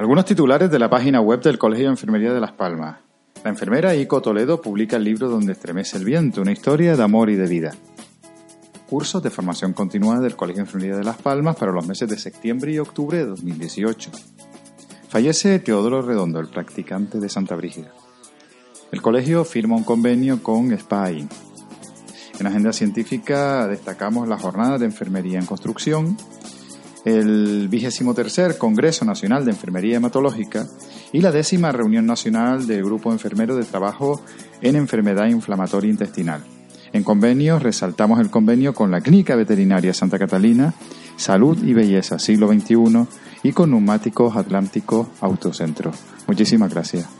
Algunos titulares de la página web del Colegio de Enfermería de Las Palmas. La enfermera Ico Toledo publica el libro Donde estremece el viento, una historia de amor y de vida. Cursos de formación continuada del Colegio de Enfermería de Las Palmas para los meses de septiembre y octubre de 2018. Fallece Teodoro Redondo, el practicante de Santa Brígida. El colegio firma un convenio con SPAI. En agenda científica destacamos la jornada de enfermería en construcción, el vigésimo tercer Congreso Nacional de Enfermería Hematológica y la décima reunión nacional del Grupo Enfermero de Trabajo en Enfermedad Inflamatoria Intestinal. En convenio resaltamos el convenio con la Clínica Veterinaria Santa Catalina, Salud y Belleza Siglo XXI y con Neumáticos Atlánticos Autocentro. Muchísimas gracias.